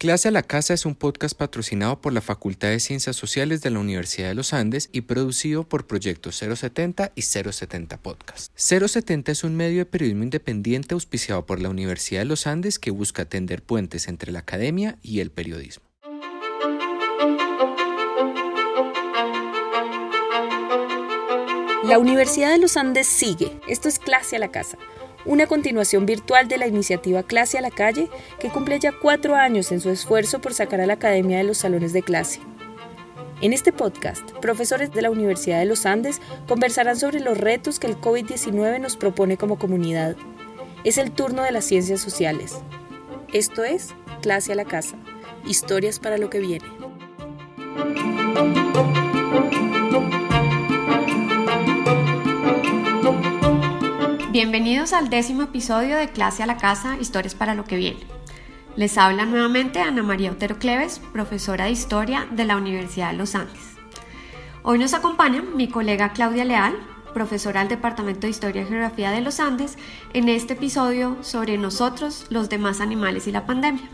Clase a la Casa es un podcast patrocinado por la Facultad de Ciencias Sociales de la Universidad de los Andes y producido por Proyecto 070 y 070 Podcast. 070 es un medio de periodismo independiente auspiciado por la Universidad de los Andes que busca tender puentes entre la academia y el periodismo. La Universidad de los Andes sigue. Esto es Clase a la Casa una continuación virtual de la iniciativa Clase a la Calle, que cumple ya cuatro años en su esfuerzo por sacar a la academia de los salones de clase. En este podcast, profesores de la Universidad de los Andes conversarán sobre los retos que el COVID-19 nos propone como comunidad. Es el turno de las ciencias sociales. Esto es Clase a la Casa, historias para lo que viene. Bienvenidos al décimo episodio de Clase a la Casa, Historias para lo que viene. Les habla nuevamente Ana María Otero Cleves, profesora de Historia de la Universidad de los Andes. Hoy nos acompaña mi colega Claudia Leal, profesora del Departamento de Historia y Geografía de los Andes, en este episodio sobre nosotros, los demás animales y la pandemia.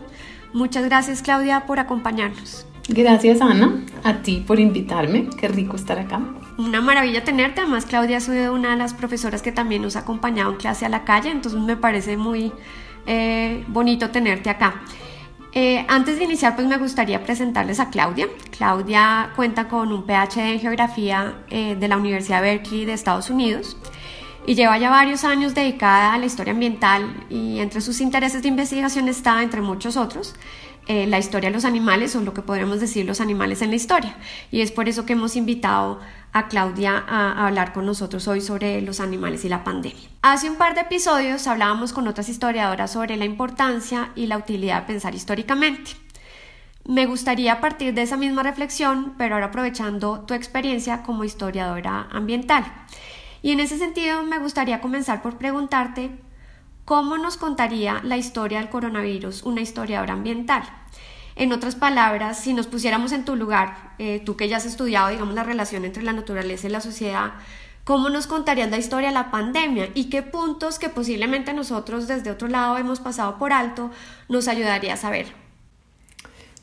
Muchas gracias Claudia por acompañarnos. Gracias Ana, a ti por invitarme, qué rico estar acá una maravilla tenerte. Además, Claudia ha sido una de las profesoras que también nos ha acompañado en clase a la calle, entonces me parece muy eh, bonito tenerte acá. Eh, antes de iniciar, pues me gustaría presentarles a Claudia. Claudia cuenta con un PhD en Geografía eh, de la Universidad Berkeley de Estados Unidos y lleva ya varios años dedicada a la historia ambiental y entre sus intereses de investigación está, entre muchos otros, la historia de los animales o lo que podríamos decir los animales en la historia. Y es por eso que hemos invitado a Claudia a, hablar con nosotros hoy sobre los animales y la pandemia. Hace un par de episodios hablábamos con otras historiadoras sobre la importancia y la utilidad de pensar históricamente. Me gustaría partir de esa misma reflexión, pero ahora aprovechando tu experiencia como historiadora ambiental. Y en ese sentido me gustaría comenzar por preguntarte cómo nos contaría la historia del coronavirus una historiadora ambiental. En otras palabras, si nos pusiéramos en tu lugar, eh, tú que ya has estudiado, digamos, la relación entre la naturaleza y la sociedad, ¿cómo nos contarías la historia de la pandemia y qué puntos que posiblemente nosotros desde otro lado hemos pasado por alto nos ayudaría a saber?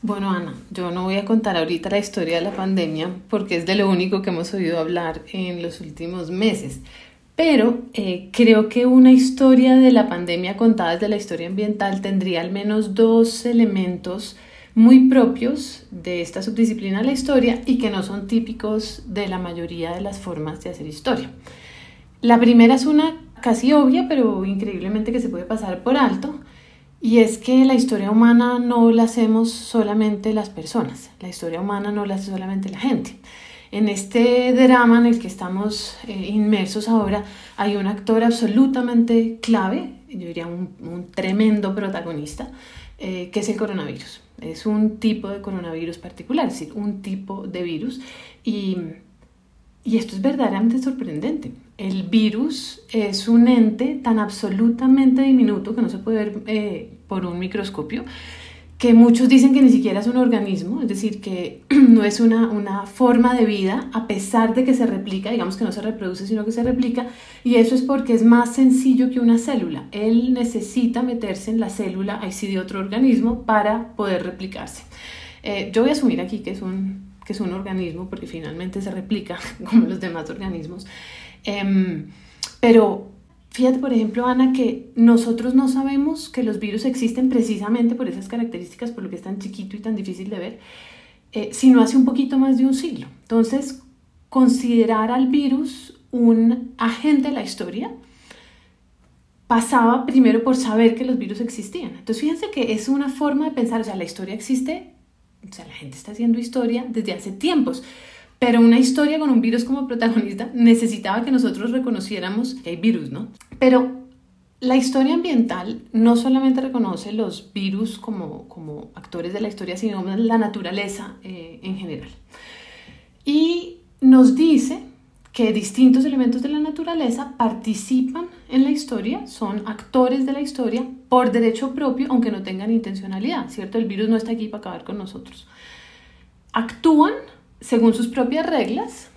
Bueno, Ana, yo no voy a contar ahorita la historia de la pandemia porque es de lo único que hemos oído hablar en los últimos meses. Pero eh, creo que una historia de la pandemia contada desde la historia ambiental tendría al menos dos elementos muy propios de esta subdisciplina de la historia y que no son típicos de la mayoría de las formas de hacer historia. La primera es una casi obvia, pero increíblemente que se puede pasar por alto, y es que la historia humana no la hacemos solamente las personas, la historia humana no la hace solamente la gente. En este drama en el que estamos eh, inmersos ahora hay un actor absolutamente clave, yo diría un, tremendo protagonista, eh, que es el coronavirus. Es un tipo de coronavirus particular, es decir, un tipo de virus. Y, y esto es verdaderamente sorprendente. El virus es un ente tan absolutamente diminuto que no se puede ver eh, por un microscopio que muchos dicen que ni siquiera es un organismo, es decir, que no es una, una, forma de vida, a pesar de que se replica, digamos que no se reproduce, sino que se replica, y eso es porque es más sencillo que una célula. Él necesita meterse en la célula, ahí sí de otro organismo, para poder replicarse. Eh, yo voy a asumir aquí que es, un, que es un organismo, porque finalmente se replica como los demás organismos, em, pero Fíjate, por ejemplo, Ana, que nosotros no sabemos que los virus existen precisamente por esas características, por lo que es tan chiquito y tan difícil de ver, eh, sino hace un poquito más de un siglo. Entonces, considerar al virus un agente de la historia pasaba primero por saber que los virus existían. Entonces, fíjense que es una forma de pensar, o sea, la historia existe, o sea, la gente está haciendo historia desde hace tiempos. Pero una historia con un virus como protagonista necesitaba que nosotros reconociéramos que hay virus, ¿no? Pero la historia ambiental no solamente reconoce los virus como, como actores de la historia, sino la naturaleza eh, en general. Y nos dice que distintos elementos de la naturaleza participan en la historia, son actores de la historia por derecho propio, aunque no tengan intencionalidad, ¿cierto? El virus no está aquí para acabar con nosotros. Actúan según sus propias reglas,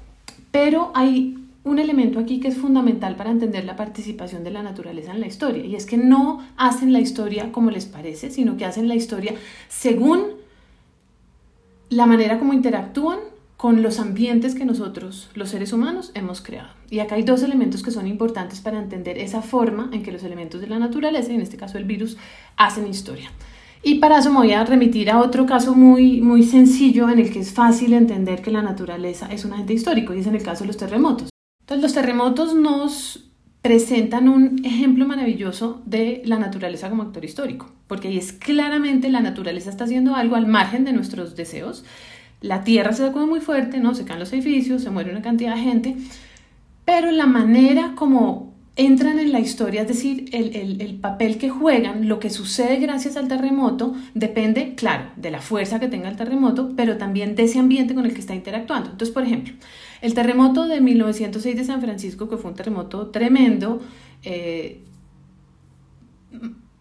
pero hay un elemento aquí que es fundamental para entender la participación de la naturaleza en la historia, y es que no hacen la historia como les parece, sino que hacen la historia según la manera como interactúan con los ambientes que nosotros, los seres humanos, hemos creado. Y acá hay dos elementos que son importantes para entender esa forma en que los elementos de la naturaleza, en este caso el virus, hacen historia. Y para eso me voy a remitir a otro caso muy, muy sencillo en el que es fácil entender que la naturaleza es un agente histórico, y es en el caso de los terremotos. Entonces los terremotos nos presentan un ejemplo maravilloso de la naturaleza como actor histórico, porque ahí es claramente la naturaleza está haciendo algo al margen de nuestros deseos la tierra se sacude muy fuerte, ¿no? Se caen los edificios, se muere una cantidad de gente, pero la manera como entran en la historia, es decir, el, el, papel que juegan, lo que sucede gracias al terremoto, depende, claro, de la fuerza que tenga el terremoto, pero también de ese ambiente con el que está interactuando. Entonces, por ejemplo, el terremoto de 1906 de San Francisco, que fue un terremoto tremendo, eh,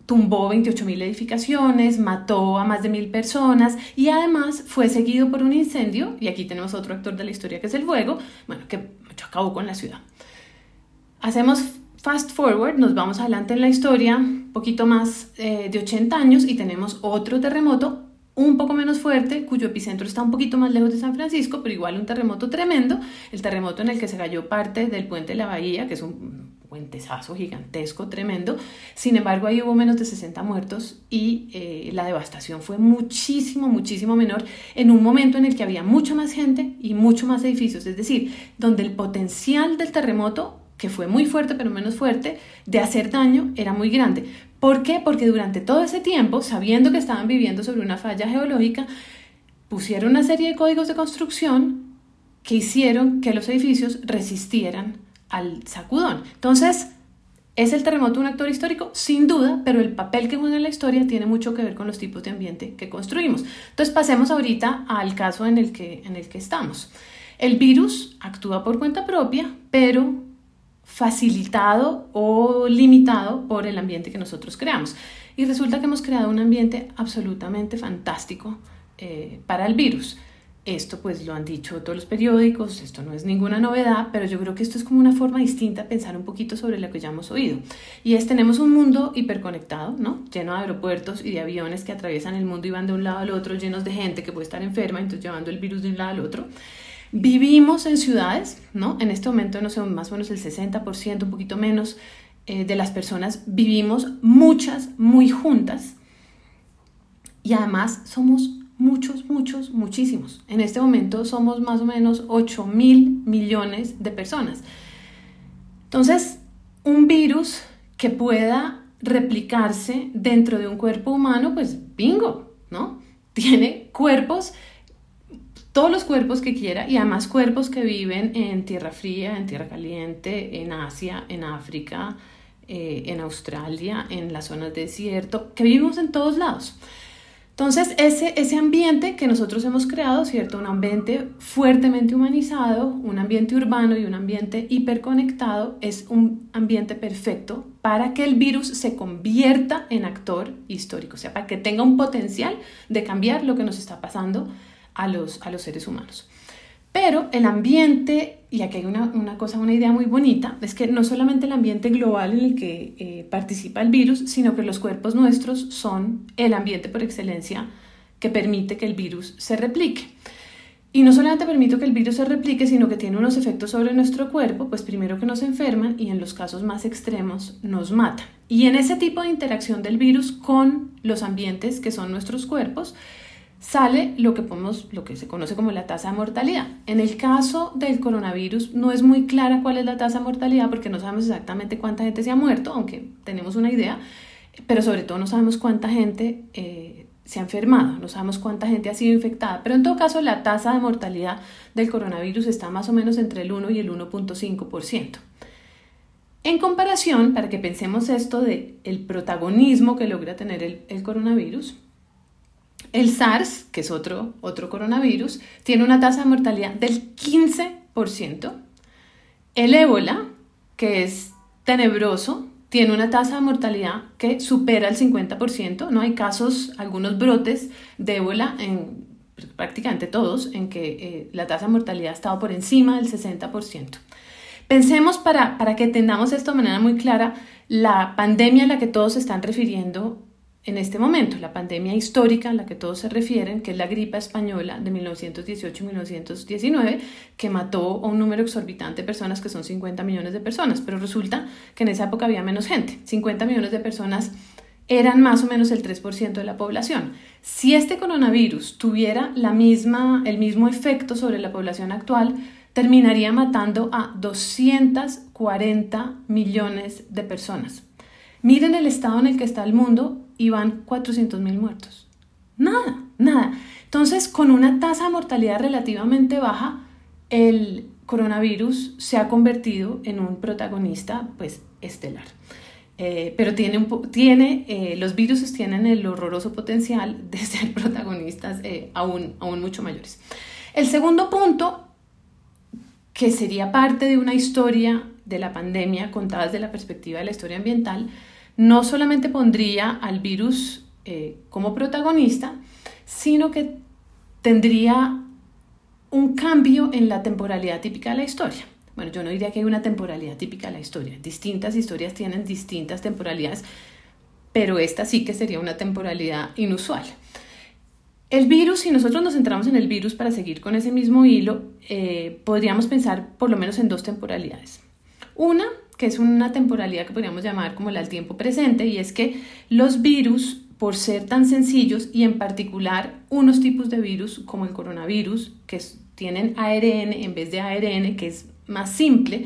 tumbó 28.000 edificaciones, mató a más de mil personas y además fue seguido por un incendio, y aquí tenemos otro actor de la historia que es el fuego, bueno, que acabó con la ciudad. Hacemos fast forward, nos vamos adelante en la historia, poquito más eh, de 80 años y tenemos otro terremoto un poco menos fuerte, cuyo epicentro está un poquito más lejos de San Francisco, pero igual un terremoto tremendo, el terremoto en el que se cayó parte del puente de la bahía, que es un puentesazo gigantesco, tremendo. Sin embargo, ahí hubo menos de 60 muertos y eh, la devastación fue muchísimo, muchísimo menor en un momento en el que había mucha más gente y mucho más edificios. Es decir, donde el potencial del terremoto, que fue muy fuerte pero menos fuerte, de hacer daño era muy grande. ¿Por qué? Porque durante todo ese tiempo, sabiendo que estaban viviendo sobre una falla geológica, pusieron una serie de códigos de construcción que hicieron que los edificios resistieran al sacudón. Entonces, ¿es el terremoto un actor histórico? Sin duda, pero el papel que juega en la historia tiene mucho que ver con los tipos de ambiente que construimos. Entonces, pasemos ahorita al caso en el que, en el que estamos. El virus actúa por cuenta propia, pero facilitado o limitado por el ambiente que nosotros creamos. Y resulta que hemos creado un ambiente absolutamente fantástico eh, para el virus. Esto pues lo han dicho todos los periódicos, esto no es ninguna novedad, pero yo creo que esto es como una forma distinta de pensar un poquito sobre lo que ya hemos oído. Y es, tenemos un mundo hiperconectado, ¿no? Lleno de aeropuertos y de aviones que atraviesan el mundo y van de un lado al otro, llenos de gente que puede estar enferma, entonces llevando el virus de un lado al otro. Vivimos en ciudades, ¿no? En este momento, no sé, más o menos el 60%, un poquito menos, eh, de las personas vivimos muchas, muy juntas. Y además somos muchos, muchos, muchísimos. En este momento somos más o menos 8 mil millones de personas. Entonces, un virus que pueda replicarse dentro de un cuerpo humano, pues bingo, ¿no? Tiene cuerpos, todos los cuerpos que quiera y además cuerpos que viven en tierra fría, en tierra caliente, en Asia, en África, eh, en Australia, en las zonas de desierto, que vivimos en todos lados. Entonces, ese, ese ambiente que nosotros hemos creado, ¿cierto? Un ambiente fuertemente humanizado, un ambiente urbano y un ambiente hiperconectado, es un ambiente perfecto para que el virus se convierta en actor histórico, o sea, para que tenga un potencial de cambiar lo que nos está pasando a los, a los seres humanos. Pero el ambiente, y aquí hay una, cosa, una idea muy bonita, es que no solamente el ambiente global en el que eh, participa el virus, sino que los cuerpos nuestros son el ambiente por excelencia que permite que el virus se replique. Y no solamente permite que el virus se replique, sino que tiene unos efectos sobre nuestro cuerpo, pues primero que nos enferman y en los casos más extremos nos matan. Y en ese tipo de interacción del virus con los ambientes que son nuestros cuerpos, sale lo que, podemos, lo que se conoce como la tasa de mortalidad. En el caso del coronavirus no es muy clara cuál es la tasa de mortalidad porque no sabemos exactamente cuánta gente se ha muerto, aunque tenemos una idea, pero sobre todo no sabemos cuánta gente eh, se ha enfermado, no sabemos cuánta gente ha sido infectada, pero en todo caso la tasa de mortalidad del coronavirus está más o menos entre el 1 y el 1.5%. En comparación, para que pensemos esto de el protagonismo que logra tener el, el coronavirus, el SARS, que es otro, otro coronavirus, tiene una tasa de mortalidad del 15%. El ébola, que es tenebroso, tiene una tasa de mortalidad que supera el 50%. No hay casos, algunos brotes de ébola en prácticamente todos, en que eh, la tasa de mortalidad ha estado por encima del 60%. Pensemos para, para que entendamos esto de manera muy clara, la pandemia a la que todos se están refiriendo en este momento, la pandemia histórica a la que todos se refieren, que es la gripe española de 1918-1919, que mató a un número exorbitante de personas, que son 50 millones de personas, pero resulta que en esa época había menos gente, 50 millones de personas eran más o menos el 3% de la población. Si este coronavirus tuviera la misma, el mismo efecto sobre la población actual, terminaría matando a 240 millones de personas. Miren el estado en el que está el mundo y van 400 mil muertos. Nada, nada. Entonces, con una tasa de mortalidad relativamente baja, el coronavirus se ha convertido en un protagonista pues estelar. Eh, pero tiene, tiene eh, los virus tienen el horroroso potencial de ser protagonistas eh, aún, aún mucho mayores. El segundo punto, que sería parte de una historia de la pandemia contada desde la perspectiva de la historia ambiental, no solamente pondría al virus como protagonista, sino que tendría un cambio en la temporalidad típica de la historia. Bueno, yo no diría que hay una temporalidad típica de la historia. Distintas historias tienen distintas temporalidades, pero esta sí que sería una temporalidad inusual. El virus, si nosotros nos centramos en el virus para seguir con ese mismo hilo, eh, podríamos pensar por lo menos en dos temporalidades. Una, que es una temporalidad que podríamos llamar como la del tiempo presente, y es que los virus, por ser tan sencillos y en particular unos tipos de virus como el coronavirus, que tienen ARN en vez de ARN, que es más simple,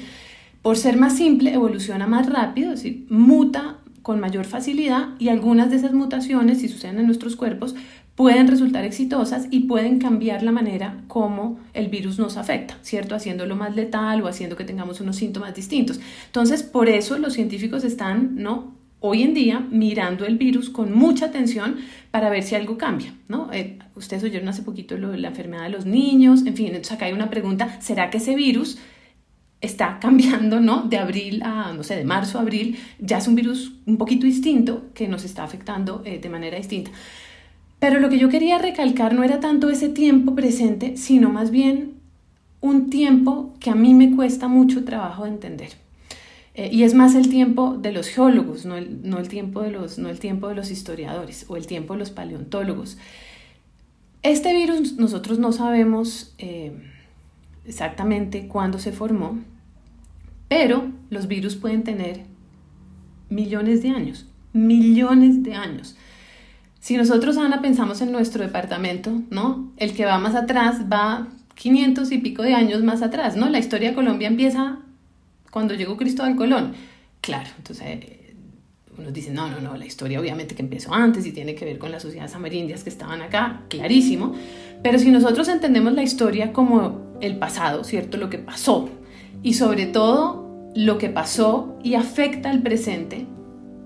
por ser más simple evoluciona más rápido, es decir, muta con mayor facilidad y algunas de esas mutaciones, si suceden en nuestros cuerpos, pueden resultar exitosas y pueden cambiar la manera como el virus nos afecta, ¿cierto? Haciéndolo más letal o haciendo que tengamos unos síntomas distintos. Entonces, por eso los científicos están, ¿no? Hoy en día mirando el virus con mucha atención para ver si algo cambia, ¿no? Eh, ustedes oyeron hace poquito lo de la enfermedad de los niños, en fin, entonces acá hay una pregunta, ¿será que ese virus está cambiando, ¿no? De abril a, no sé, de marzo a abril, ya es un virus un poquito distinto que nos está afectando eh, de manera distinta. Pero lo que yo quería recalcar no era tanto ese tiempo presente, sino más bien un tiempo que a mí me cuesta mucho trabajo de entender. Eh, y es más el tiempo de los geólogos, no el, no el, tiempo de los, no el tiempo de los historiadores o el tiempo de los paleontólogos. Este virus nosotros no sabemos eh, exactamente cuándo se formó, pero los virus pueden tener millones de años, millones de años. Si nosotros, Ana, pensamos en nuestro departamento, ¿no? El que va más atrás va 500 y pico de años más atrás, ¿no? La historia de Colombia empieza cuando llegó Cristóbal Colón. Claro, entonces eh, uno dice, no, no, no, la historia obviamente que empezó antes y tiene que ver con las sociedades amerindias que estaban acá, clarísimo. Pero si nosotros entendemos la historia como el pasado, ¿cierto? Lo que pasó, y sobre todo lo que pasó y afecta al presente,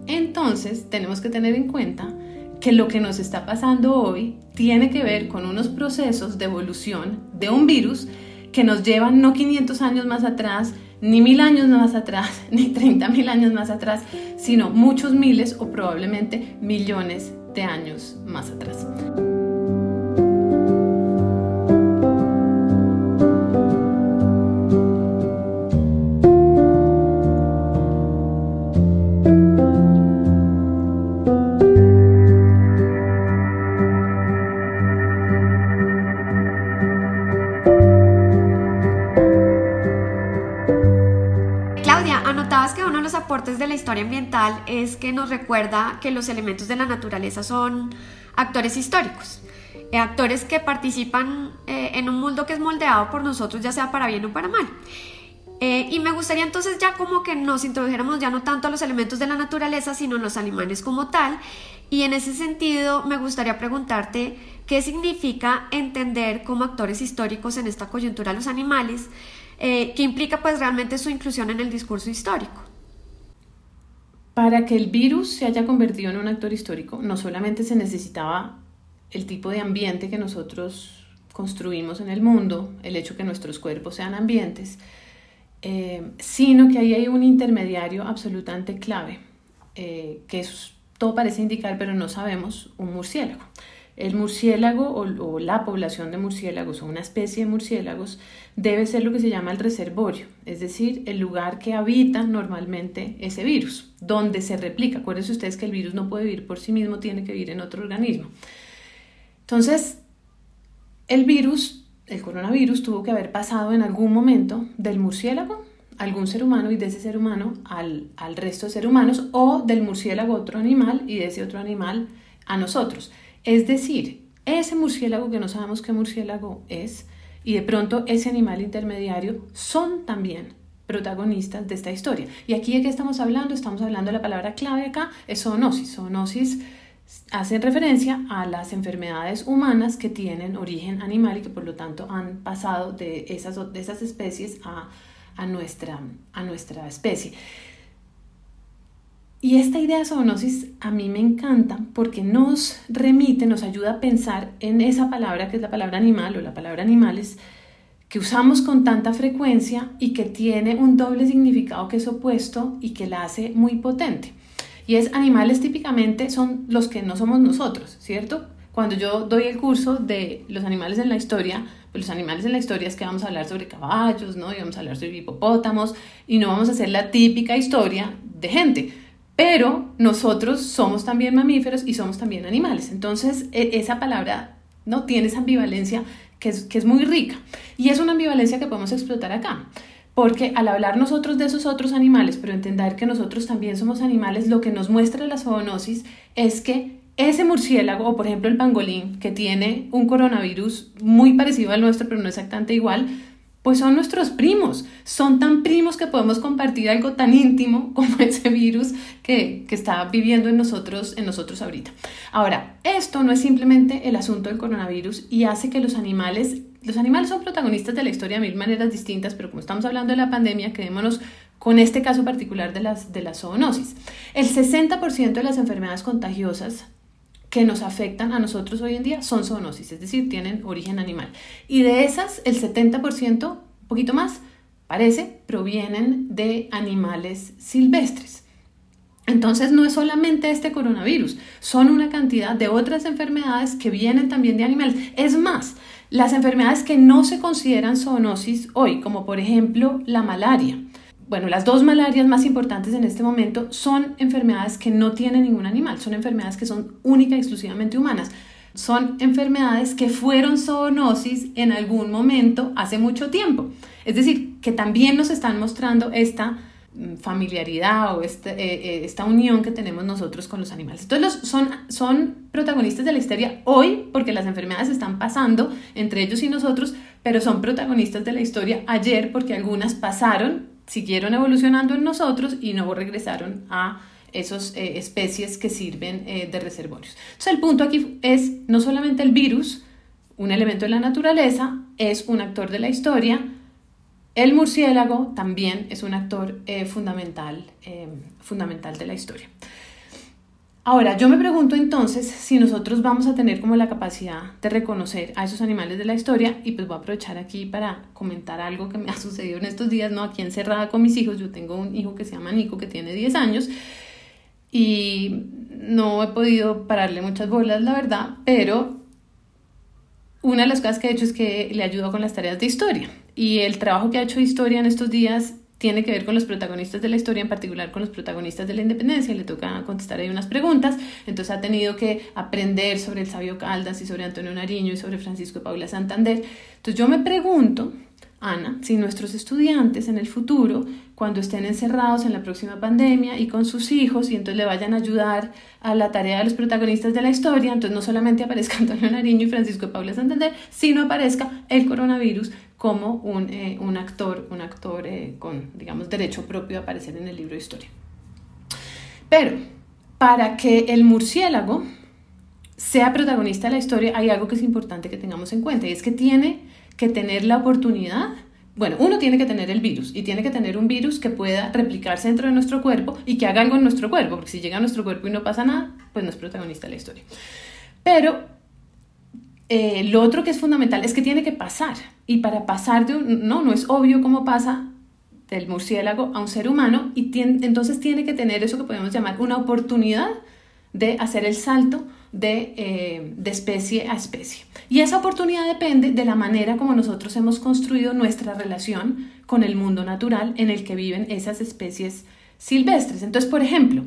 entonces tenemos que tener en cuenta que lo que nos está pasando hoy tiene que ver con unos procesos de evolución de un virus que nos llevan no 500 años más atrás, ni mil años más atrás, ni 30 mil años más atrás, sino muchos miles o probablemente millones de años más atrás. Historia ambiental es que nos recuerda que los elementos de la naturaleza son actores históricos, eh, actores que participan eh, en un mundo que es moldeado por nosotros, ya sea para bien o para mal. Eh, y me gustaría entonces ya como que nos introdujéramos ya no tanto a los elementos de la naturaleza, sino a los animales como tal. Y en ese sentido me gustaría preguntarte qué significa entender como actores históricos en esta coyuntura los animales, eh, que implica pues realmente su inclusión en el discurso histórico. Para que el virus se haya convertido en un actor histórico, no solamente se necesitaba el tipo de ambiente que nosotros construimos en el mundo, el hecho que nuestros cuerpos sean ambientes, eh, sino que ahí hay un intermediario absolutamente clave, eh, que todo parece indicar, pero no sabemos, un murciélago. El murciélago o, la población de murciélagos o una especie de murciélagos debe ser lo que se llama el reservorio, es decir, el lugar que habita normalmente ese virus, donde se replica. Acuérdense ustedes que el virus no puede vivir por sí mismo, tiene que vivir en otro organismo. Entonces, el virus, el coronavirus, tuvo que haber pasado en algún momento del murciélago algún ser humano y de ese ser humano al, al resto de seres humanos o del murciélago a otro animal y de ese otro animal a nosotros. Es decir, ese murciélago que no sabemos qué murciélago es y de pronto ese animal intermediario son también protagonistas de esta historia. Y aquí de qué estamos hablando? Estamos hablando de la palabra clave acá, es zoonosis. Zoonosis hace referencia a las enfermedades humanas que tienen origen animal y que por lo tanto han pasado de esas, de esas especies a, a, nuestra, a nuestra especie. Y esta idea de zoonosis a mí me encanta porque nos remite, nos ayuda a pensar en esa palabra que es la palabra animal o la palabra animales que usamos con tanta frecuencia y que tiene un doble significado que es opuesto y que la hace muy potente. Y es animales típicamente son los que no somos nosotros, ¿cierto? Cuando yo doy el curso de los animales en la historia, pues los animales en la historia es que vamos a hablar sobre caballos, ¿no? Y vamos a hablar sobre hipopótamos y no vamos a hacer la típica historia de gente pero nosotros somos también mamíferos y somos también animales. Entonces, e, esa palabra no tiene esa ambivalencia que es, que es muy rica. Y es una ambivalencia que podemos explotar acá. Porque al hablar nosotros de esos otros animales, pero entender que nosotros también somos animales, lo que nos muestra la zoonosis es que ese murciélago, o por ejemplo el pangolín, que tiene un coronavirus muy parecido al nuestro, pero no exactamente igual, pues son nuestros primos. Son tan primos que podemos compartir algo tan íntimo como ese virus que, está viviendo en nosotros, en nosotros ahorita. Ahora, esto no es simplemente el asunto del coronavirus y hace que los animales, los animales son protagonistas de la historia de mil maneras distintas, pero como estamos hablando de la pandemia, quedémonos con este caso particular de, las, de la zoonosis. El 60% de las enfermedades contagiosas que nos afectan a nosotros hoy en día son zoonosis, es decir, tienen origen animal. Y de esas, el 70%, un poquito más, parece, provienen de animales silvestres. Entonces no es solamente este coronavirus, son una cantidad de otras enfermedades que vienen también de animales. Es más, las enfermedades que no se consideran zoonosis hoy, como por ejemplo la malaria, bueno, las dos malarias más importantes en este momento son enfermedades que no tienen ningún animal, son enfermedades que son únicas y exclusivamente humanas. Son enfermedades que fueron zoonosis en algún momento hace mucho tiempo. Es decir, que también nos están mostrando esta mm, familiaridad o este, eh, eh, esta unión que tenemos nosotros con los animales. Entonces son, son protagonistas de la historia hoy porque las enfermedades están pasando entre ellos y nosotros, pero son protagonistas de la historia ayer porque algunas pasaron siguieron evolucionando en nosotros y no regresaron a esas eh, especies que sirven eh, de reservorios. Entonces el punto aquí es no solamente el virus, un elemento de la naturaleza, es un actor de la historia, el murciélago también es un actor eh, fundamental, fundamental de la historia. Ahora, yo me pregunto entonces si nosotros vamos a tener como la capacidad de reconocer a esos animales de la historia y pues voy a aprovechar aquí para comentar algo que me ha sucedido en estos días, ¿no? Aquí encerrada con mis hijos, yo tengo un hijo que se llama Nico que tiene 10 años y no he podido pararle muchas bolas, la verdad, pero una de las cosas que he hecho es que le ayudo con las tareas de historia y el trabajo que ha hecho historia en estos días tiene que ver con los protagonistas de la historia, en particular con los protagonistas de la independencia, le toca contestar ahí unas preguntas, entonces ha tenido que aprender sobre el sabio Caldas y sobre Antonio Nariño y sobre Francisco Paula Santander. Entonces yo me pregunto, Ana, si nuestros estudiantes en el futuro, cuando estén encerrados en la próxima pandemia y con sus hijos, y entonces le vayan a ayudar a la tarea de los protagonistas de la historia, entonces no solamente aparezca Antonio Nariño y Francisco Paula Santander, sino aparezca el coronavirus como un, eh, un actor, un actor eh, con, digamos, derecho propio a aparecer en el libro de historia. Pero para que el murciélago sea protagonista de la historia, hay algo que es importante que tengamos en cuenta y es que tiene que tener la oportunidad bueno, uno tiene que tener el virus y tiene que tener un virus que pueda replicarse dentro de nuestro cuerpo y que haga algo en nuestro cuerpo, porque si llega a nuestro cuerpo y no pasa nada, pues no es protagonista de la historia. Pero eh, lo otro que es fundamental es que tiene que pasar. Y para pasar de un, no, no es obvio cómo pasa del murciélago a un ser humano y entonces tiene que tener eso que podemos llamar una oportunidad de hacer el salto de, eh, de, especie a especie. Y esa oportunidad depende de la manera como nosotros hemos construido nuestra relación con el mundo natural en el que viven esas especies silvestres. Entonces, por ejemplo,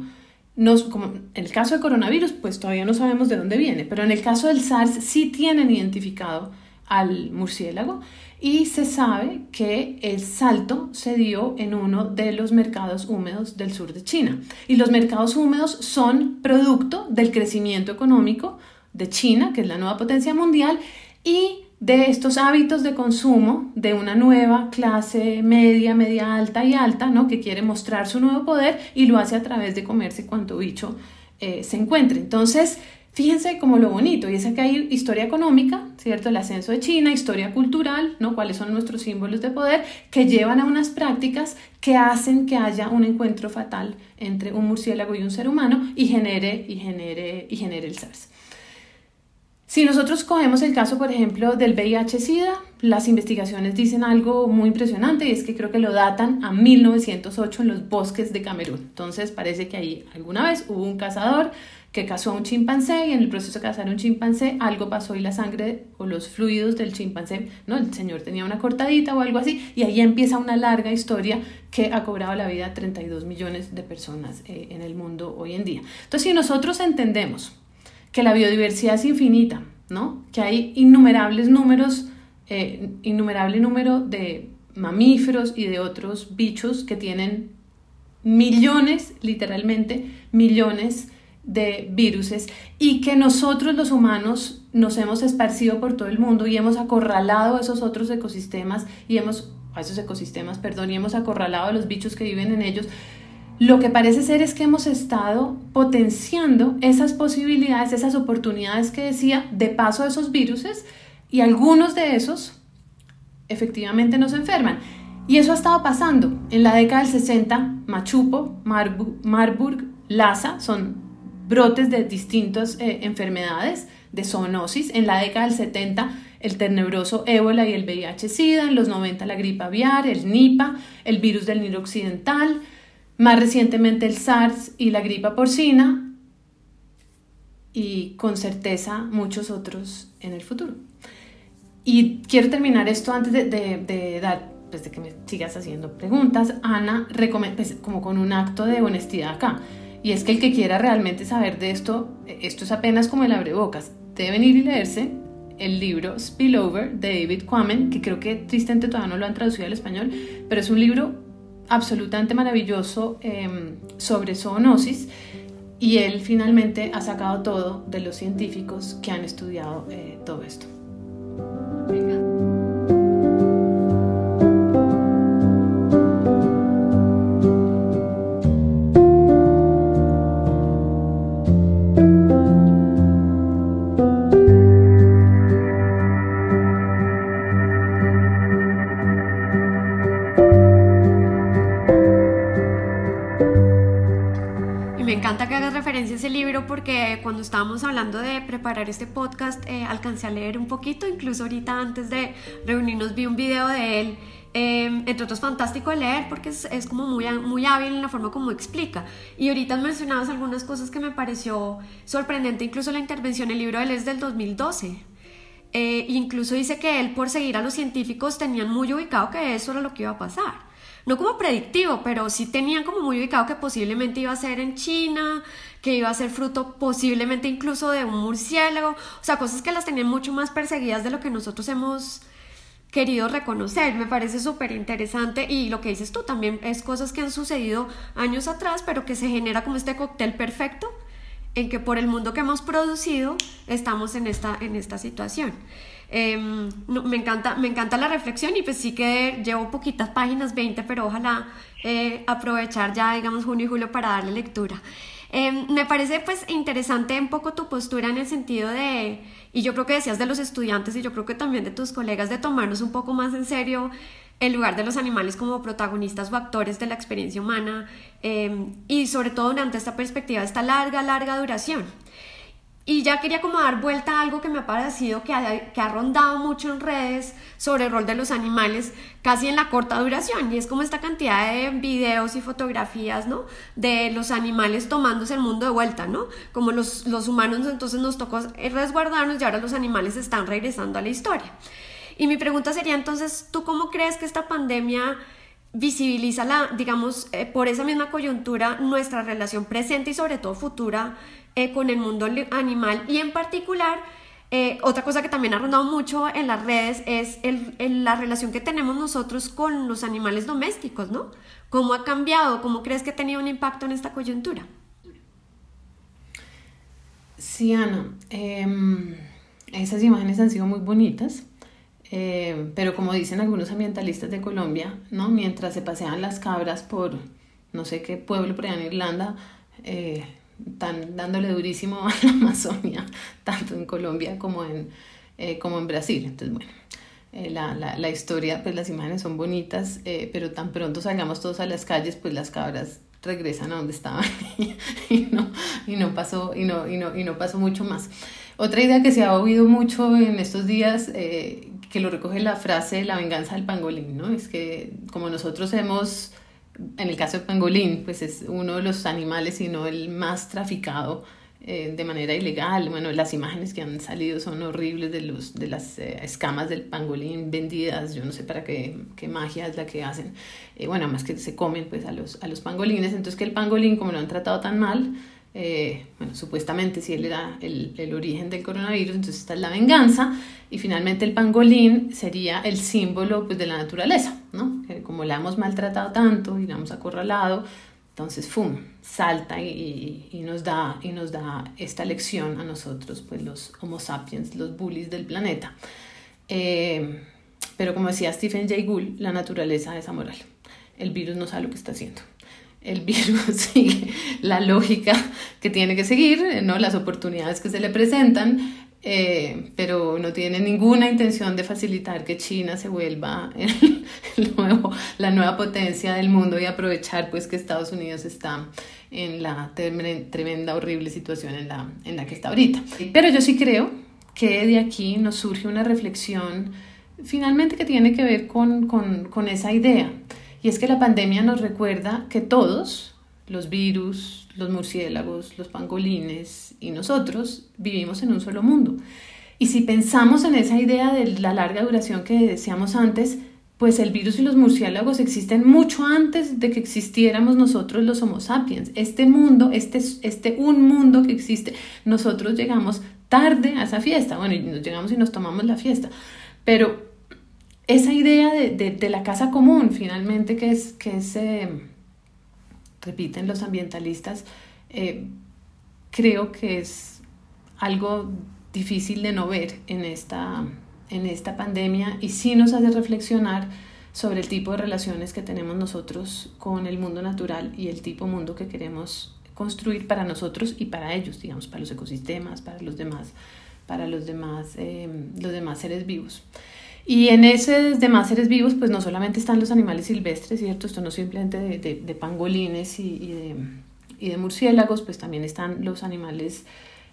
nos, como en el caso del coronavirus, pues todavía no sabemos de dónde viene, pero en el caso del SARS sí tienen identificado al murciélago y se sabe que el salto se dio en uno de los mercados húmedos del sur de China. Y los mercados húmedos son producto del crecimiento económico de China, que es la nueva potencia mundial, y de estos hábitos de consumo de una nueva clase media, media alta y alta, ¿no? que quiere mostrar su nuevo poder y lo hace a través de comerse cuanto bicho eh, se encuentre. Entonces, fíjense como lo bonito, y es que hay historia económica, ¿cierto? El ascenso de China, historia cultural, ¿no? Cuáles son nuestros símbolos de poder que llevan a unas prácticas que hacen que haya un encuentro fatal entre un murciélago y un ser humano y genere, y genere, y genere el SARS. Si nosotros cogemos el caso, por ejemplo, del VIH-Sida, las investigaciones dicen algo muy impresionante y es que creo que lo datan a 1908 en los bosques de Camerún. Entonces parece que ahí alguna vez hubo un cazador que cazó a un chimpancé y en el proceso de cazar a un chimpancé algo pasó y la sangre o los fluidos del chimpancé, ¿no? El señor tenía una cortadita o algo así y ahí empieza una larga historia que ha cobrado la vida a 32 millones de personas eh, en el mundo hoy en día. Entonces, si nosotros entendemos que la biodiversidad es infinita, ¿no? Que hay innumerables números, eh, innumerable número de mamíferos y de otros bichos que tienen millones, literalmente, millones de viruses y que nosotros los humanos nos hemos esparcido por todo el mundo y hemos acorralado esos otros ecosistemas y hemos a esos ecosistemas, perdón, y hemos acorralado a los bichos que viven en ellos lo que parece ser es que hemos estado potenciando esas posibilidades, esas oportunidades que decía, de paso de esos virus y algunos de esos efectivamente nos enferman. Y eso ha estado pasando. En la década del 60, Machupo, Marburg, Lassa son brotes de distintas eh, enfermedades de zoonosis. En la década del 70, el tenebroso ébola y el VIH-Sida. En los 90, la gripe aviar, el Nipah, el virus del Nilo Occidental más recientemente el SARS y la gripa porcina y con certeza muchos otros en el futuro. Y quiero terminar esto antes de, dar, pues de que me sigas haciendo preguntas, Ana, pues, como con un acto de honestidad acá. Y es que el que quiera realmente saber de esto, esto es apenas como el abrebocas, debe venir y leerse el libro Spillover de David Quammen, que creo que tristemente todavía no lo han traducido al español, pero es un libro absolutamente maravilloso em, sobre zoonosis y él finalmente ha sacado todo de los científicos que han estudiado eh, todo esto. Porque cuando estábamos hablando de preparar este podcast eh, alcancé a leer un poquito, incluso ahorita antes de reunirnos vi un video de él. Em, entre otros, fantástico de leer porque es, es, como muy, muy hábil en la forma como explica. Y ahorita mencionabas algunas cosas que me pareció sorprendente, incluso la intervención, el libro de él es del 2012. Eh, incluso dice que él, por seguir a los científicos, tenían muy ubicado que eso era lo que iba a pasar no como predictivo, pero sí tenían como muy ubicado que posiblemente iba a ser en China, que iba a ser fruto posiblemente incluso de un murciélago, o sea, cosas que las tenían mucho más perseguidas de lo que nosotros hemos querido reconocer. Me parece súper interesante y lo que dices tú también es cosas que han sucedido años atrás, pero que se genera como este cóctel perfecto en que por el mundo que hemos producido estamos en esta, en esta situación. Em, me, encanta, me encanta la reflexión y pues sí que llevo poquitas páginas, 20, pero ojalá eh, aprovechar ya, digamos, junio y julio para darle lectura. Em, me parece pues interesante un poco tu postura en el sentido de, y yo creo que decías de los estudiantes y yo creo que también de tus colegas, de tomarnos un poco más en serio el lugar de los animales como protagonistas o actores de la experiencia humana em, y sobre todo durante esta perspectiva, esta larga, larga duración. Y ya quería como dar vuelta a algo que me ha parecido que ha, que ha rondado mucho en redes sobre el rol de los animales, casi en la corta duración, y es como esta cantidad de videos y fotografías, ¿no? De los animales tomándose el mundo de vuelta, ¿no? Como los, los humanos entonces nos tocó resguardarnos y ahora los animales están regresando a la historia. Y mi pregunta sería entonces, ¿tú cómo crees que esta pandemia visibiliza la, digamos, eh, por esa misma coyuntura, nuestra relación presente y sobre todo futura eh, con el mundo animal y en particular eh, otra cosa que también ha rondado mucho en las redes es la relación que tenemos nosotros con los animales domésticos, ¿no? ¿Cómo ha cambiado? ¿Cómo crees que ha tenido un impacto en esta coyuntura? Sí, Ana, em, esas imágenes han sido muy bonitas, eh, pero como dicen algunos ambientalistas de Colombia, ¿no? Mientras se pasean las cabras por no sé qué pueblo por allá en Irlanda, están dándole durísimo a la Amazonia, tanto en Colombia como en, eh, como en Brasil. Entonces, bueno, eh, la, la, la, historia, pues las imágenes son bonitas, eh, pero tan pronto salgamos todos a las calles, pues las cabras regresan a donde estaban y, no, y, no pasó, y, no, y, no, y no pasó mucho más. Otra idea que se ha oído mucho en estos días, que lo recoge la frase la venganza del pangolín, ¿no? Es que como nosotros hemos en el caso del pangolín, pues es uno de los animales, si no el más traficado eh, de manera ilegal. Bueno, las imágenes que han salido son horribles de, los, de las eh, escamas del pangolín vendidas, yo no sé para qué, qué magia es la que hacen. Eh, bueno, además que se comen pues a los, a los pangolines, entonces que el pangolín, como lo han tratado tan mal, eh, bueno, supuestamente si él era el, origen del coronavirus, entonces está la venganza, y finalmente el pangolín sería el símbolo pues, de la naturaleza, ¿no? como la hemos maltratado tanto y la hemos acorralado, entonces, ¡fum!, salta y, y, nos da, y nos da esta lección a nosotros, pues los Homo sapiens, los bullies del planeta. Eh, pero como decía Stephen Jay Gould, la naturaleza es amoral. El virus no sabe lo que está haciendo el virus sigue la lógica que tiene que seguir, ¿no? las oportunidades que se le presentan, eh, pero no tiene ninguna intención de facilitar que China se vuelva el, nuevo, la nueva potencia del mundo y aprovechar pues que Estados Unidos está en la tremenda, horrible situación en la, en la que está ahorita. Pero yo sí creo que de aquí nos surge una reflexión finalmente que tiene que ver con, con, con esa idea y es que la pandemia nos recuerda que todos, los virus, los murciélagos, los pangolines y nosotros, vivimos en un solo mundo. Y si pensamos en esa idea de la larga duración que decíamos antes, pues el virus y los murciélagos existen mucho antes de que existiéramos nosotros los Homo sapiens. Este mundo, este, este un mundo que existe, nosotros llegamos tarde a esa fiesta. Bueno, nos llegamos y nos tomamos la fiesta. Pero esa idea de, de, la casa común, finalmente, que es, que es eh, repiten los ambientalistas, eh, creo que es algo difícil de no ver en esta, en esta pandemia y sí nos hace reflexionar sobre el tipo de relaciones que tenemos nosotros con el mundo natural y el tipo de mundo que queremos construir para nosotros y para ellos, digamos, para los ecosistemas, para los demás, para los demás, eh, los demás seres vivos. Y en ese demás seres vivos, pues no solamente están los animales silvestres, ¿cierto? Esto no simplemente de, de, pangolines y, y, de, y, de, murciélagos, pues también están los animales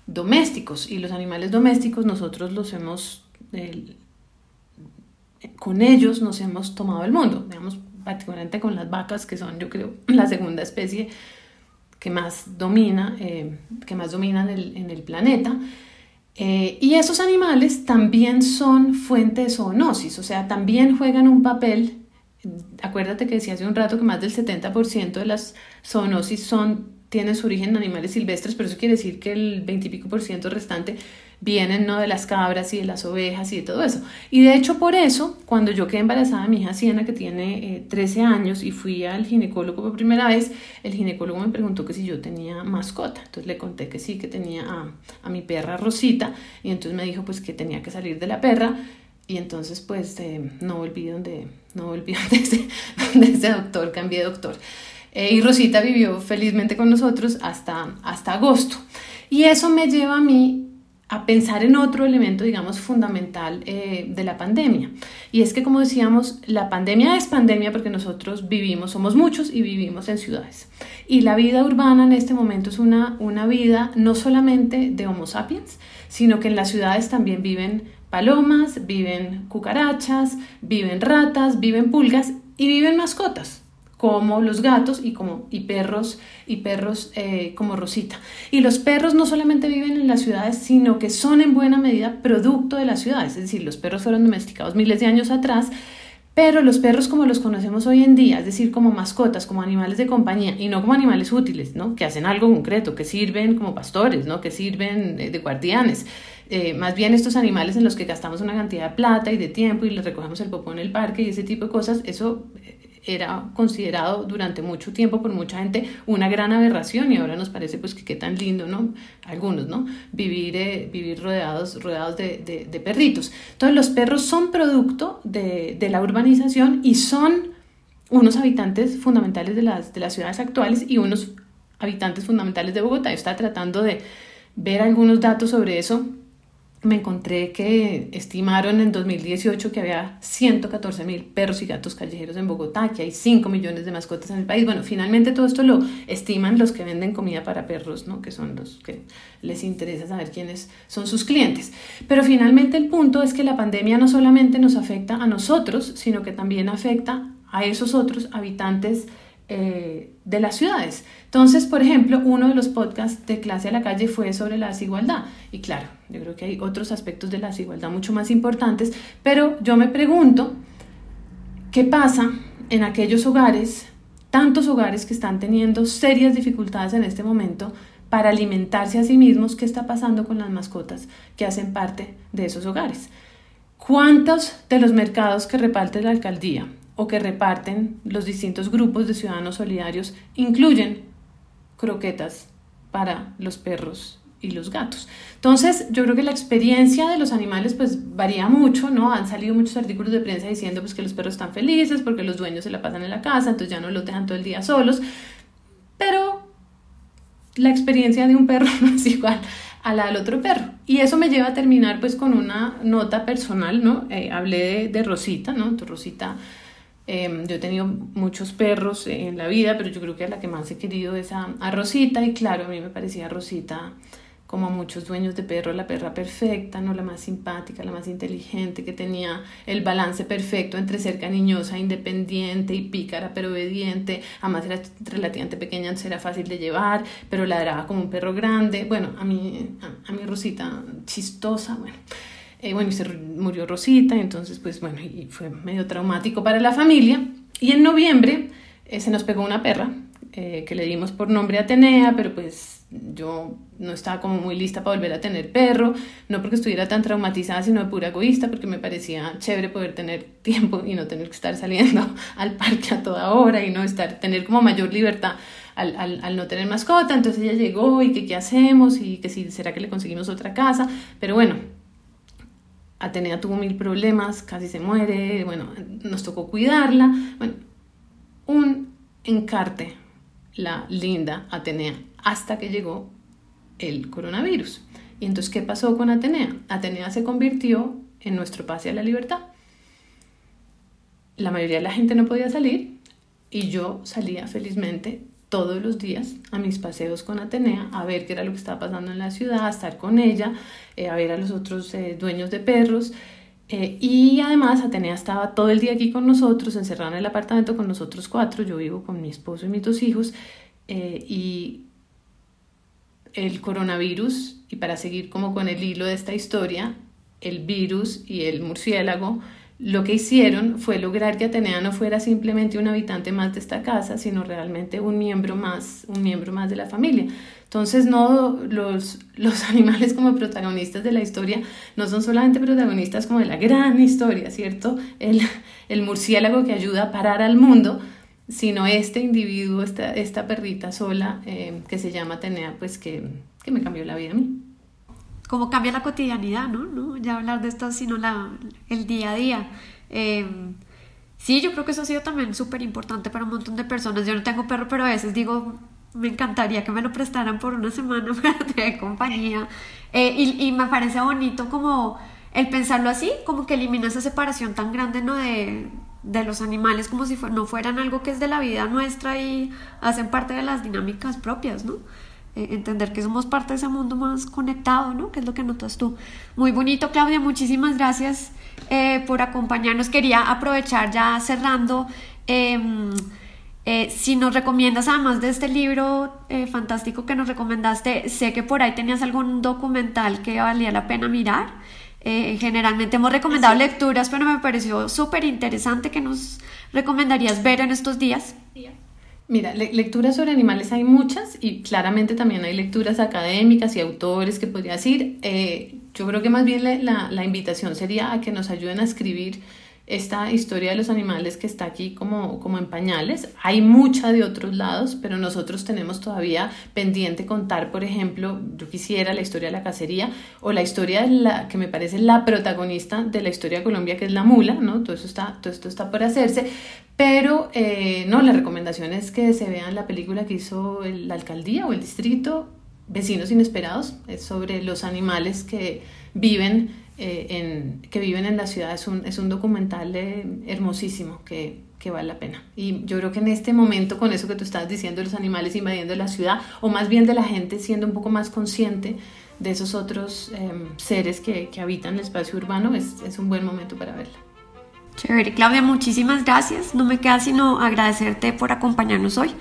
domésticos. Y los animales domésticos nosotros los hemos, con ellos nos hemos tomado el mundo, digamos, particularmente con las vacas, que son yo creo la segunda especie que más domina, eh, que más domina en el, en el planeta. Eh, y esos animales también son fuente de zoonosis, o sea, también juegan un papel. Acuérdate que decía hace un rato que más del 70% de las zoonosis son, tienen su origen en animales silvestres, pero eso quiere decir que el 20 y pico por ciento restante vienen ¿no? de las cabras y de las ovejas y de todo eso. Y de hecho por eso, cuando yo quedé embarazada, mi hija Siena, que tiene 13 eh, años, y fui al ginecólogo por primera vez, el ginecólogo me preguntó que si yo tenía mascota. Entonces le conté que sí, que tenía a, mi perra Rosita, y entonces me dijo pues que tenía que salir de la perra. Y entonces pues eh, no volví donde, no volví donde ese, donde doctor, cambié de doctor. Eh, y Rosita vivió felizmente con nosotros hasta, hasta agosto. Y eso me lleva a mí a pensar en otro elemento, digamos, fundamental eh, de la pandemia. Y es que, como decíamos, la pandemia es pandemia porque nosotros vivimos, somos muchos y vivimos en ciudades. Y la vida urbana en este momento es una, una vida no solamente de Homo sapiens, sino que en las ciudades también viven palomas, viven cucarachas, viven ratas, viven pulgas y viven mascotas como los gatos y, como, y perros, y perros eh, como Rosita. Y los perros no solamente viven en las ciudades, sino que son en buena medida producto de las ciudades. Es decir, los perros fueron domesticados miles de años atrás, pero los perros como los conocemos hoy en día, es decir, como mascotas, como animales de compañía y no como animales útiles, ¿no? que hacen algo concreto, que sirven como pastores, ¿no? que sirven de, guardianes. Eh, más bien estos animales en los que gastamos una cantidad de plata y de tiempo y les recogemos el popó en el parque y ese tipo de cosas, eso era considerado durante mucho tiempo por mucha gente una gran aberración y ahora nos parece pues que qué tan lindo, ¿no? Algunos, ¿no? Vivir, eh, vivir rodeados, rodeados de, de, perritos. Entonces los perros son producto de, de, la urbanización y son unos habitantes fundamentales de las, de las ciudades actuales y unos habitantes fundamentales de Bogotá. Yo estaba tratando de ver algunos datos sobre eso me encontré que estimaron en 2018 que había 114 mil perros y gatos callejeros en Bogotá, que hay 5 millones de mascotas en el país. Bueno, finalmente todo esto lo estiman los que venden comida para perros, ¿no? que son los que les interesa saber quiénes son sus clientes. Pero finalmente el punto es que la pandemia no solamente nos afecta a nosotros, sino que también afecta a esos otros habitantes eh, de las ciudades. Entonces, por ejemplo, uno de los podcasts de clase a la calle fue sobre la desigualdad. Y claro, yo creo que hay otros aspectos de la desigualdad mucho más importantes, pero yo me pregunto, ¿qué pasa en aquellos hogares, tantos hogares que están teniendo serias dificultades en este momento para alimentarse a sí mismos? ¿Qué está pasando con las mascotas que hacen parte de esos hogares? ¿Cuántos de los mercados que reparte la alcaldía o que reparten los distintos grupos de ciudadanos solidarios incluyen croquetas para los perros y los gatos. Entonces, yo creo que la experiencia de los animales pues varía mucho, ¿no? Han salido muchos artículos de prensa diciendo pues que los perros están felices porque los dueños se la pasan en la casa, entonces ya no los dejan todo el día solos, pero la experiencia de un perro no es igual a la del otro perro. Y eso me lleva a terminar pues con una nota personal, ¿no? Eh, hablé de, Rosita, ¿no? Rosita Em, yo he tenido muchos perros en la vida, pero yo creo que la que más he querido es a, Rosita. Y claro, a mí me parecía Rosita, como a muchos dueños de perro, la perra perfecta, no la más simpática, la más inteligente, que tenía el balance perfecto entre ser cariñosa, independiente y pícara, pero obediente. Además era relativamente pequeña, entonces era fácil de llevar, pero ladraba como un perro grande. Bueno, a mí, a mi Rosita chistosa, bueno. Eh, bueno, y se murió Rosita, entonces pues bueno, y fue medio traumático para la familia. Y en noviembre eh, se nos pegó una perra eh, que le dimos por nombre Atenea, pero pues yo no estaba como muy lista para volver a tener perro, no porque estuviera tan traumatizada, sino de pura egoísta, porque me parecía chévere poder tener tiempo y no tener que estar saliendo al parque a toda hora y no estar, tener como mayor libertad al, al, al no tener mascota. Entonces ella llegó y que qué hacemos y que si será que le conseguimos otra casa, pero bueno, Atenea tuvo mil problemas, casi se muere, bueno, nos tocó cuidarla. Bueno, un encarte, la linda Atenea, hasta que llegó el coronavirus. Y entonces, ¿qué pasó con Atenea? Atenea se convirtió en nuestro pase a la libertad. La mayoría de la gente no podía salir y yo salía felizmente todos los días a mis paseos con Atenea a ver qué era lo que estaba pasando en la ciudad, a estar con ella, eh, a ver a los otros eh, dueños de perros. Eh, y además Atenea estaba todo el día aquí con nosotros, encerrada en el apartamento con nosotros cuatro, yo vivo con mi esposo y mis dos hijos, y el coronavirus, y para seguir como con el hilo de esta historia, el virus y el murciélago lo que hicieron fue lograr que Atenea no fuera simplemente un habitante más de esta casa, sino realmente un miembro más, un miembro más de la familia. Entonces, no los, los animales como protagonistas de la historia no son solamente protagonistas como de la gran historia, ¿cierto? El, el murciélago que ayuda a parar al mundo, sino este individuo, esta, esta perrita sola eh, que se llama Atenea, pues que, que me cambió la vida a mí cómo cambia la cotidianidad, ¿no? ¿no? Ya hablar de esto, sino la, el día a día. Em, sí, yo creo que eso ha sido también súper importante para un montón de personas. Yo no tengo perro, pero a veces digo, Me encantaría que me lo prestaran por una semana para tener compañía. Eh, y, y, me parece bonito como el pensarlo así, como que elimina esa separación tan grande ¿no? de, de los animales como si no fueran algo que es de la vida nuestra y hacen parte de las dinámicas propias, ¿no? Eh, entender que somos parte de ese mundo más conectado, ¿no? Que es lo que notas tú. Muy bonito, Claudia, muchísimas gracias eh, por acompañarnos. Quería aprovechar ya cerrando. Em, eh, si nos recomiendas, además de este libro fantástico que nos recomendaste, sé que por ahí tenías algún documental que valía la pena mirar. generalmente hemos recomendado lecturas, pero me pareció súper interesante que nos recomendarías ver en estos días. Mira, lecturas sobre animales hay muchas y claramente también hay lecturas académicas y autores que podría decir. Eh, yo creo que más bien la, la, invitación sería a que nos ayuden a escribir esta historia de los animales que está aquí como, como en pañales. Hay mucha de otros lados, pero nosotros tenemos todavía pendiente contar, por ejemplo, yo quisiera la historia de la cacería o la historia de la que me parece la protagonista de la historia de Colombia, que es la mula, ¿no? Todo, eso está, todo esto está por hacerse, pero eh, no, la recomendación es que se vean la película que hizo la alcaldía o el distrito, Vecinos Inesperados, es sobre los animales que viven eh, en, que viven en la ciudad. Es un, es un documental eh, hermosísimo que, que, vale la pena. Y yo creo que en este momento, con eso que tú estás diciendo, los animales invadiendo la ciudad, o más bien de la gente siendo un poco más consciente de esos otros em, seres que, que, habitan el espacio urbano, es, es un buen momento para verla. Chévere, Claudia, muchísimas gracias. No me queda sino agradecerte por acompañarnos hoy.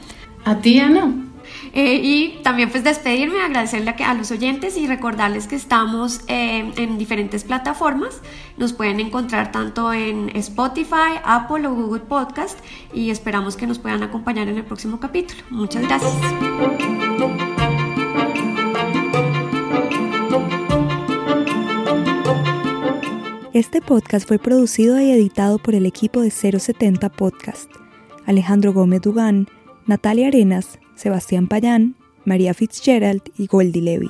A ti, Ana. Eh, y también pues despedirme, agradecerle a, los oyentes y recordarles que estamos eh, en diferentes plataformas. Nos pueden encontrar tanto en Spotify, Apple o Google Podcast y esperamos que nos puedan acompañar en el próximo capítulo. Muchas gracias. Este podcast fue producido y editado por el equipo de 070 Podcast. Alejandro Gómez Dugán, Natalia Arenas, Sebastián Payán, María Fitzgerald y Goldie Levy.